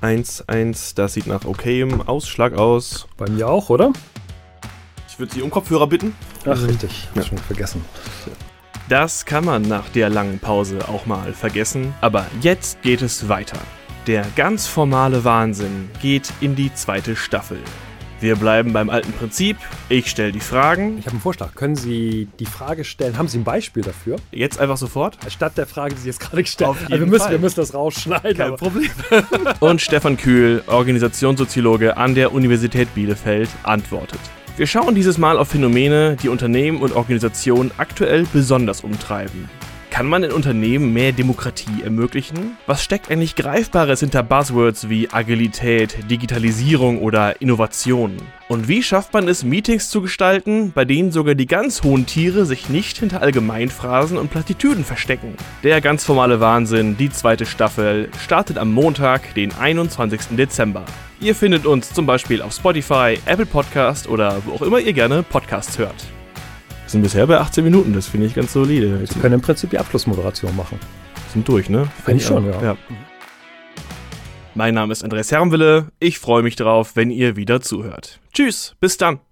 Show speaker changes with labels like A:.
A: 1, 1. Das sieht nach okayem Ausschlag aus.
B: Bei mir auch, oder?
A: Ich würde Sie um Kopfhörer bitten.
B: Ach, richtig.
A: Ja.
B: Ja. Schon vergessen.
A: Das kann man nach der langen Pause auch mal vergessen. Aber jetzt geht es weiter. Der ganz formale Wahnsinn geht in die zweite Staffel. Wir bleiben beim alten Prinzip. Ich stelle die Fragen.
B: Ich habe einen Vorschlag. Können Sie die Frage stellen? Haben Sie ein Beispiel dafür?
A: Jetzt einfach sofort.
B: Statt der Frage, die Sie jetzt gerade gestellt haben. Also wir müssen,
A: Fall.
B: wir müssen das rausschneiden. aber-
A: Problem. Und Stefan Kühl, Organisationssoziologe an der Universität Bielefeld, antwortet. Wir schauen dieses Mal auf Phänomene, die Unternehmen und Organisationen aktuell besonders umtreiben. Kann man in Unternehmen mehr Demokratie ermöglichen? Was steckt eigentlich Greifbares hinter Buzzwords wie Agilität, Digitalisierung oder Innovation? Und wie schafft man es, Meetings zu gestalten, bei denen sogar die ganz hohen Tiere sich nicht hinter Allgemeinphrasen und Plattitüden verstecken? Der ganz formale Wahnsinn, die zweite Staffel, startet am Montag, den 21. Dezember. Ihr findet uns zum Beispiel auf Spotify, Apple Podcast oder wo auch immer ihr gerne Podcasts hört. Wir sind bisher bei 18 Minuten, das finde ich ganz solide.
B: Sie können im Prinzip die Abschlussmoderation machen.
A: sind durch, ne?
B: Eigentlich schon, ja.
A: Mein Name ist Andreas Herrenwille. Ich freue mich drauf, wenn ihr wieder zuhört. Tschüss, bis dann.